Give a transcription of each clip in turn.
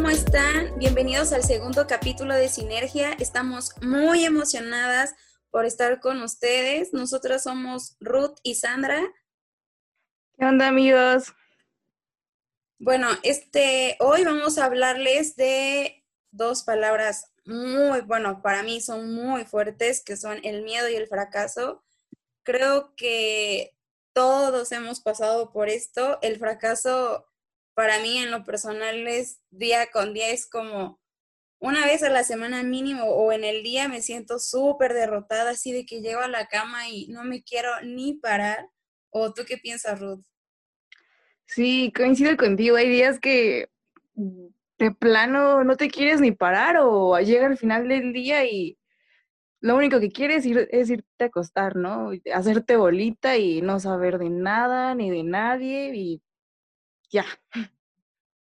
¿cómo están? Bienvenidos al segundo capítulo de Sinergia. Estamos muy emocionadas por estar con ustedes. Nosotras somos Ruth y Sandra. ¿Qué onda, amigos? Bueno, este, hoy vamos a hablarles de dos palabras muy, bueno, para mí son muy fuertes, que son el miedo y el fracaso. Creo que todos hemos pasado por esto. El fracaso para mí en lo personal es día con día, es como una vez a la semana mínimo o en el día me siento súper derrotada, así de que llego a la cama y no me quiero ni parar. ¿O tú qué piensas, Ruth? Sí, coincido contigo. Hay días que de plano no te quieres ni parar o llega al final del día y lo único que quieres ir, es irte a acostar, ¿no? Hacerte bolita y no saber de nada ni de nadie y ya.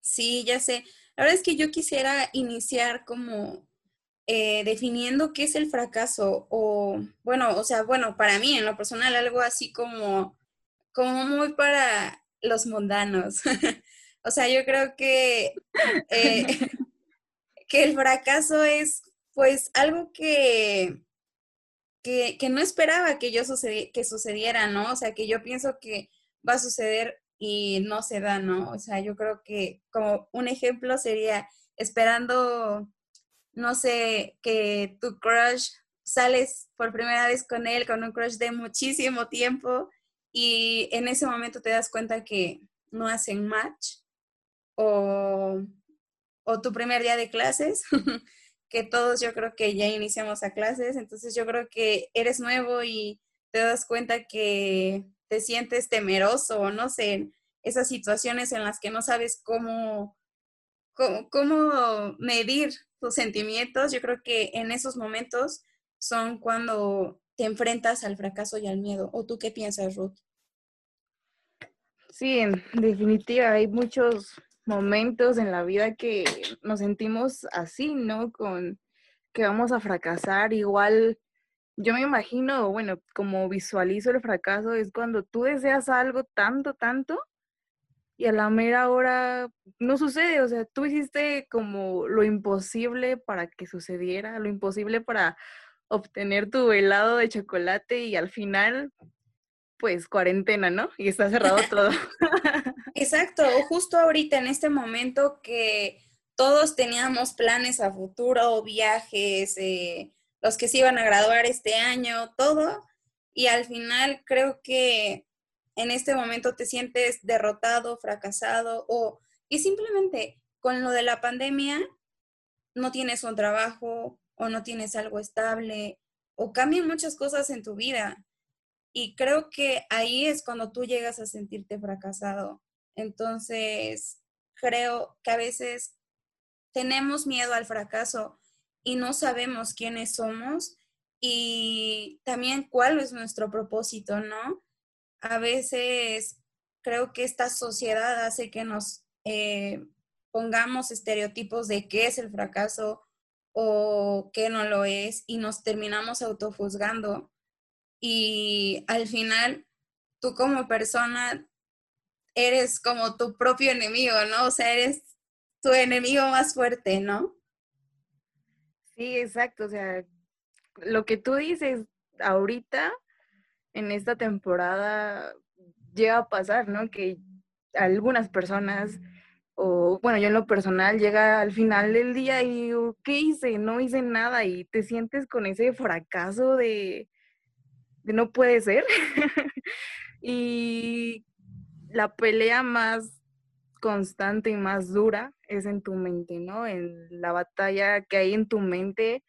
Sí, ya sé. La verdad es que yo quisiera iniciar como eh, definiendo qué es el fracaso o, bueno, o sea, bueno, para mí en lo personal algo así como, como muy para los mundanos. o sea, yo creo que, eh, que el fracaso es pues algo que, que, que no esperaba que yo que sucediera, ¿no? O sea, que yo pienso que va a suceder y no se da, ¿no? O sea, yo creo que como un ejemplo sería esperando, no sé, que tu crush sales por primera vez con él, con un crush de muchísimo tiempo y en ese momento te das cuenta que no hacen match o, o tu primer día de clases, que todos yo creo que ya iniciamos a clases, entonces yo creo que eres nuevo y te das cuenta que te sientes temeroso, no sé, esas situaciones en las que no sabes cómo, cómo, medir tus sentimientos, yo creo que en esos momentos son cuando te enfrentas al fracaso y al miedo. ¿O tú qué piensas, Ruth? Sí, en definitiva, hay muchos momentos en la vida que nos sentimos así, ¿no? Con que vamos a fracasar. Igual yo me imagino, bueno, como visualizo el fracaso, es cuando tú deseas algo tanto, tanto, y a la mera hora no sucede, o sea, tú hiciste como lo imposible para que sucediera, lo imposible para obtener tu helado de chocolate y al final, pues cuarentena, ¿no? Y está cerrado todo. Exacto, justo ahorita en este momento que todos teníamos planes a futuro, viajes, eh, los que se iban a graduar este año, todo. Y al final creo que en este momento te sientes derrotado, fracasado o y simplemente con lo de la pandemia no tienes un trabajo o no tienes algo estable o cambian muchas cosas en tu vida. Y creo que ahí es cuando tú llegas a sentirte fracasado. Entonces, creo que a veces tenemos miedo al fracaso y no sabemos quiénes somos y también cuál es nuestro propósito, ¿no? A veces creo que esta sociedad hace que nos eh, pongamos estereotipos de qué es el fracaso o qué no lo es y nos terminamos autojuzgando y al final tú como persona eres como tu propio enemigo, ¿no? O sea, eres tu enemigo más fuerte, ¿no? Sí, exacto. O sea, lo que tú dices ahorita, en esta temporada, llega a pasar, ¿no? Que algunas personas, o bueno, yo en lo personal, llega al final del día y digo, ¿qué hice? No hice nada y te sientes con ese fracaso de, de no puede ser. y la pelea más constante y más dura es en tu mente, ¿no? En la batalla que hay en tu mente,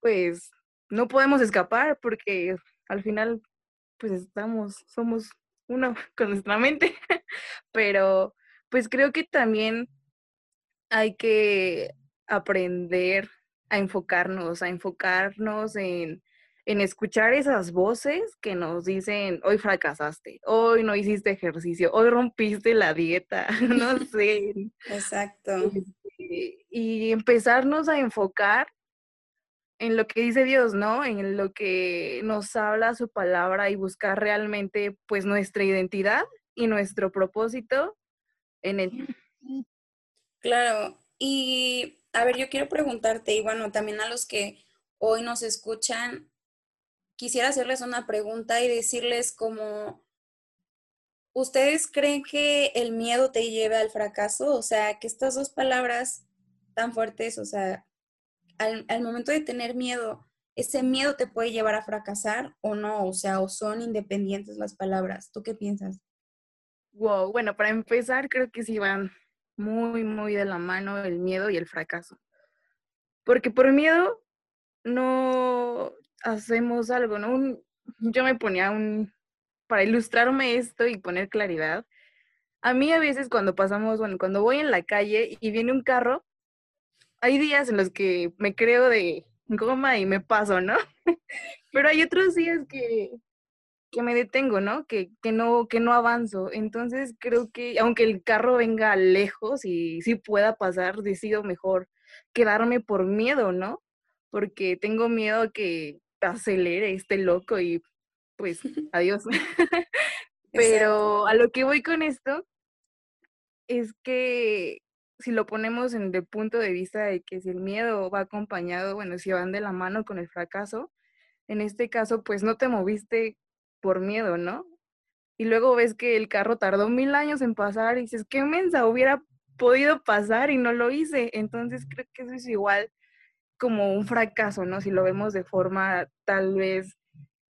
pues no podemos escapar porque al final, pues estamos, somos uno con nuestra mente, pero pues creo que también hay que aprender a enfocarnos, a enfocarnos en en escuchar esas voces que nos dicen, hoy fracasaste, hoy no hiciste ejercicio, hoy rompiste la dieta, no sé. Exacto. Este, y empezarnos a enfocar en lo que dice Dios, ¿no? En lo que nos habla su palabra y buscar realmente pues nuestra identidad y nuestro propósito en él. Claro, y a ver, yo quiero preguntarte, y bueno, también a los que hoy nos escuchan, quisiera hacerles una pregunta y decirles como, ¿ustedes creen que el miedo te lleve al fracaso? O sea, que estas dos palabras tan fuertes, o sea, al, al momento de tener miedo, ¿ese miedo te puede llevar a fracasar o no? O sea, o son independientes las palabras. ¿Tú qué piensas? Wow, bueno, para empezar, creo que sí van muy, muy de la mano el miedo y el fracaso. Porque por miedo no hacemos algo, ¿no? yo me ponía un, para ilustrarme esto y poner claridad, a mí a veces cuando pasamos, bueno, cuando voy en la calle y viene un carro, hay días en los que me creo de goma y me paso, ¿no? Pero hay otros días que, que me detengo, ¿no? Que, que no, que no avanzo. Entonces creo que aunque el carro venga lejos y sí pueda pasar, decido mejor quedarme por miedo, ¿no? Porque tengo miedo que acelere este loco y pues adiós. Pero a lo que voy con esto es que si lo ponemos en el punto de vista de que si el miedo va acompañado, bueno, si van de la mano con el fracaso, en este caso, pues no te moviste por miedo, ¿no? Y luego ves que el carro tardó mil años en pasar y dices, qué mensa, hubiera podido pasar y no lo hice. Entonces creo que eso es igual como un fracaso, ¿no? Si lo vemos de forma tal vez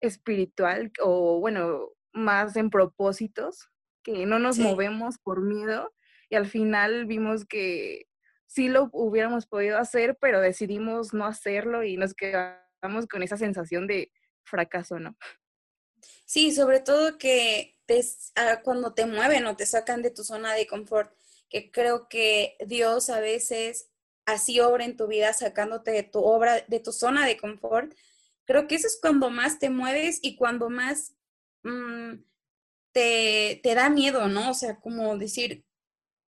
espiritual o bueno, más en propósitos, que no nos movemos por miedo y al final vimos que sí lo hubiéramos podido hacer, pero decidimos no hacerlo y nos quedamos con esa sensación de fracaso, ¿no? Sí, sobre todo que ah, cuando te mueven o te sacan de tu zona de confort, que creo que Dios a veces así obra en tu vida sacándote de tu obra, de tu zona de confort. Creo que eso es cuando más te mueves y cuando más mm, te, te da miedo, ¿no? O sea, como decir,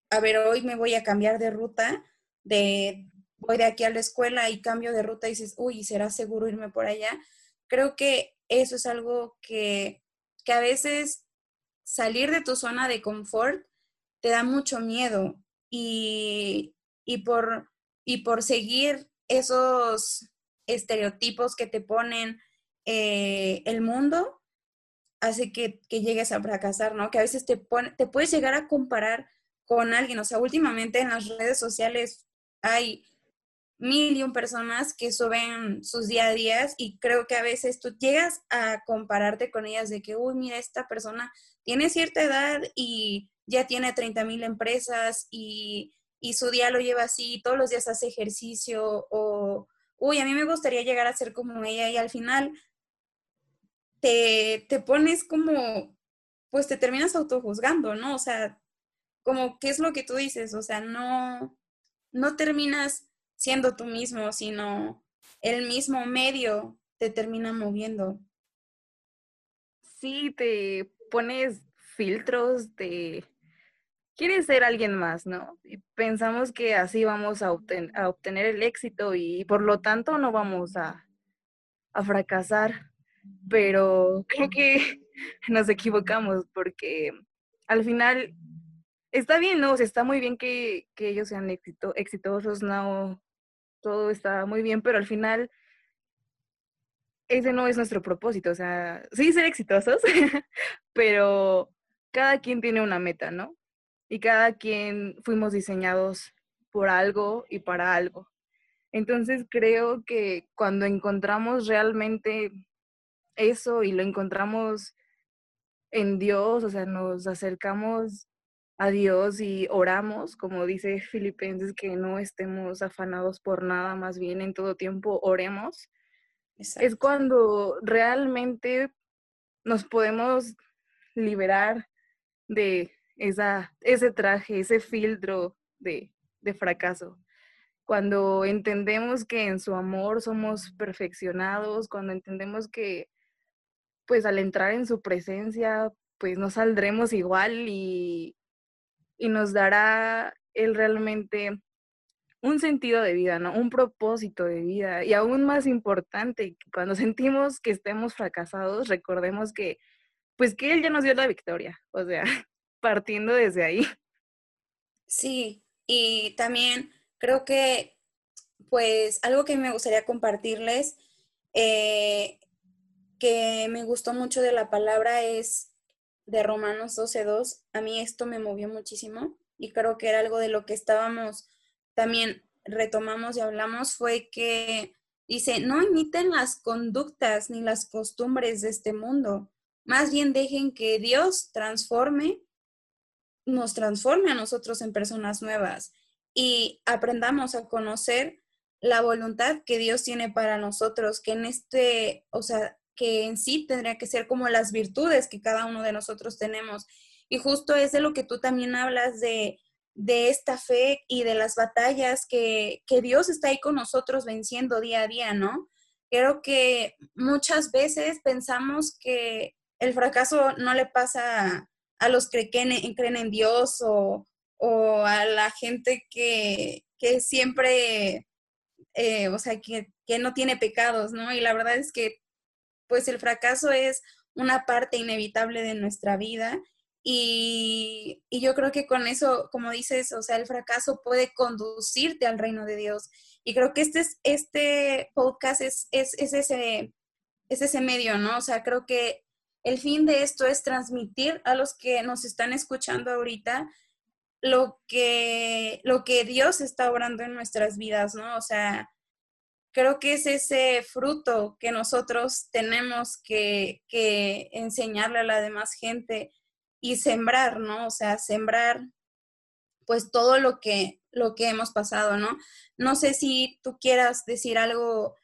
a ver, hoy me voy a cambiar de ruta, de voy de aquí a la escuela y cambio de ruta y dices, uy, ¿será seguro irme por allá? Creo que eso es algo que, que a veces salir de tu zona de confort te da mucho miedo y, y, por, y por seguir esos estereotipos que te ponen eh, el mundo, hace que, que, llegues a fracasar, ¿no? Que a veces te, pone, te puedes llegar a comparar con alguien. O sea, últimamente en las redes sociales hay mil y un personas que suben sus día a días y creo que a veces tú llegas a compararte con ellas de que, uy, mira, esta persona tiene cierta edad y ya tiene 30 mil empresas y, y, su día lo lleva así, todos los días hace ejercicio o, uy, a mí me gustaría llegar a ser como ella y al final te, te pones como, pues te terminas autojuzgando, ¿no? O sea, como qué es lo que tú dices, o sea, no, no terminas siendo tú mismo, sino el mismo medio te termina moviendo. Sí, te pones filtros de quieres ser alguien más, ¿no? Y pensamos que así vamos a, obtener el éxito y por lo tanto no vamos a, fracasar. Pero creo que nos equivocamos porque al final está bien, ¿no? O sea, está muy bien que, ellos sean exitosos, no, todo está muy bien, pero al final ese no es nuestro propósito, o sea, sí ser exitosos, pero cada quien tiene una meta, ¿no? Y cada quien fuimos diseñados por algo y para algo. Entonces creo que cuando encontramos realmente eso y lo encontramos en Dios, o sea, nos acercamos a Dios y oramos, como dice Filipenses, que no estemos afanados por nada, más bien en todo tiempo oremos, es cuando realmente nos podemos liberar de esa, ese traje, ese filtro de, de fracaso. Cuando entendemos que en su amor somos perfeccionados, cuando entendemos que pues al entrar en su presencia, pues no saldremos igual y y nos dará él realmente un sentido de vida, ¿no? Un propósito de vida. Y aún más importante, cuando sentimos que estemos fracasados, recordemos que, pues que Él ya nos dio la victoria, o sea, partiendo desde ahí. Sí, Y también creo que, pues, algo que me gustaría compartirles, eh, que me gustó mucho de la palabra es de Romanos 12.2. A mí esto me movió muchísimo y creo que era algo de lo que estábamos también retomamos y hablamos fue que dice, no imiten las conductas ni las costumbres de este mundo, más bien dejen que Dios transforme, nos transforme a nosotros en personas nuevas y aprendamos a conocer la voluntad que Dios tiene para nosotros, que en este, o sea, que en sí tendría que ser como las virtudes que cada uno de nosotros tenemos. Y justo es de lo que tú también hablas de, de esta fe y de las batallas que, que Dios está ahí con nosotros venciendo día a día, ¿no? Creo que muchas veces pensamos que el fracaso no le pasa a los que creen, creen en Dios o, o, a la gente que, que siempre, eh, o sea, que, que, no tiene pecados, ¿no? Y la verdad es que, pues el fracaso es una parte inevitable de nuestra vida y, y, yo creo que con eso, como dices, o sea, el fracaso puede conducirte al reino de Dios. Y creo que este, es, este podcast es, es, es, ese, es ese medio, ¿no? O sea, creo que el fin de esto es transmitir a los que nos están escuchando ahorita lo que, lo que Dios está obrando en nuestras vidas, ¿no? O sea, creo que es ese fruto que nosotros tenemos que, que enseñarle a la demás gente y sembrar, ¿no? O sea, sembrar pues todo lo que, lo que hemos pasado, ¿no? No sé si tú quieras decir algo,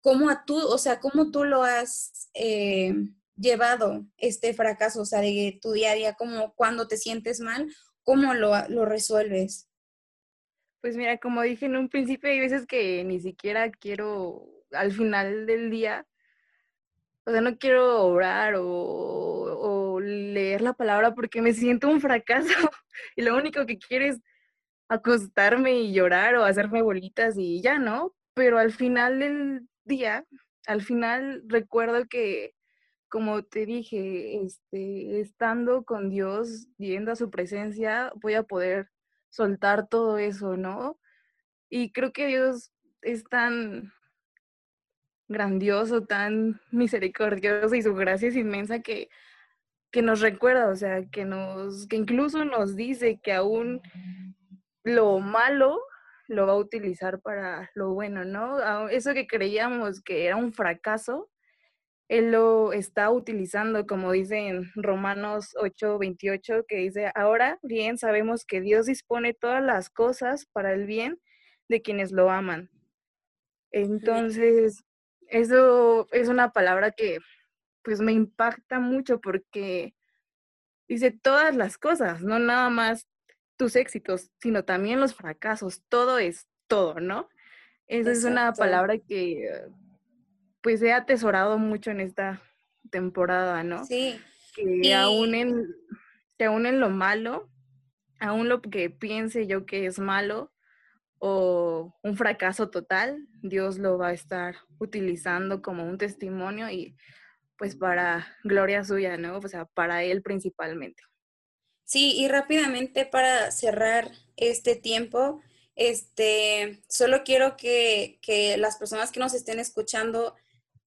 cómo a tú, o sea, cómo tú lo has... Eh, llevado este fracaso, o sea, de tu día a día, como cuando te sientes mal, ¿cómo lo, lo resuelves? Pues mira, como dije en un principio, hay veces que ni siquiera quiero al final del día, o sea, no quiero orar o, leer la palabra porque me siento un fracaso y lo único que quiero es acostarme y llorar o hacerme bolitas y ya, ¿no? Pero al final del día, al final recuerdo que como te dije, este, estando con Dios, yendo a su presencia, voy a poder soltar todo eso, ¿no? Y creo que Dios es tan grandioso, tan misericordioso y su gracia es inmensa que, que nos recuerda, o sea, que nos, que incluso nos dice que aún lo malo lo va a utilizar para lo bueno, ¿no? Eso que creíamos que era un fracaso, él lo está utilizando, como dice en Romanos 8, 28, que dice, ahora bien sabemos que Dios dispone todas las cosas para el bien de quienes lo aman. Entonces, eso es una palabra que pues me impacta mucho porque dice todas las cosas, no nada más tus éxitos, sino también los fracasos, todo es todo, ¿no? Esa es una palabra que pues he atesorado mucho en esta temporada, ¿no? Sí. Que aún en, que aún en lo malo, aún lo que piense yo que es malo o un fracaso total, Dios lo va a estar utilizando como un testimonio y pues para gloria suya, ¿no? O sea, para Él principalmente. Sí, y rápidamente para cerrar este tiempo, este, solo quiero que, que las personas que nos estén escuchando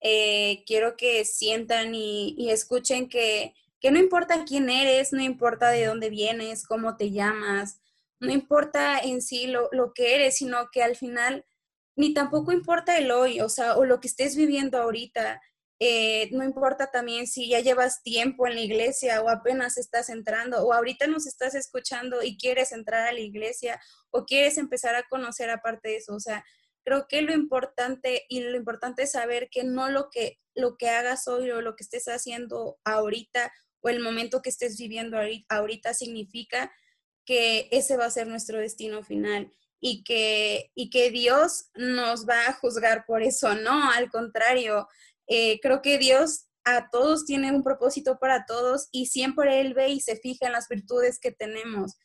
eh, quiero que sientan y, escuchen que, que, no importa quién eres, no importa de dónde vienes, cómo te llamas, no importa en sí lo, lo, que eres, sino que al final ni tampoco importa el hoy, o sea, o lo que estés viviendo ahorita. Eh, no importa también si ya llevas tiempo en la iglesia o apenas estás entrando o ahorita nos estás escuchando y quieres entrar a la iglesia o quieres empezar a conocer aparte de eso. O sea, creo que lo importante y lo importante es saber que no lo que, lo que hagas hoy o lo que estés haciendo ahorita o el momento que estés viviendo ahorita significa que ese va a ser nuestro destino final y que, y que Dios nos va a juzgar por eso. No, al contrario, eh, creo que Dios a todos tiene un propósito para todos y siempre Él ve y se fija en las virtudes que tenemos.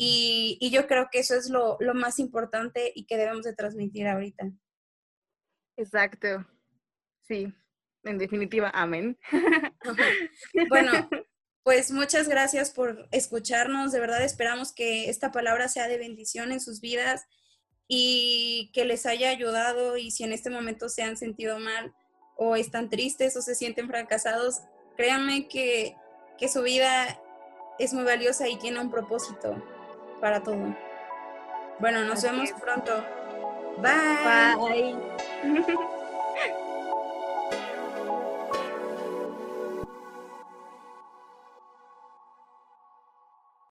Y, yo creo que eso es lo, más importante y que debemos de transmitir ahorita. Exacto. Sí, en definitiva, amén. Bueno, pues muchas gracias por escucharnos. De verdad esperamos que esta palabra sea de bendición en sus vidas y que les haya ayudado y si en este momento se han sentido mal o están tristes o se sienten fracasados, créanme que, que su vida es muy valiosa y tiene un propósito para todo. Bueno, nos vemos pronto. Bye. Bye.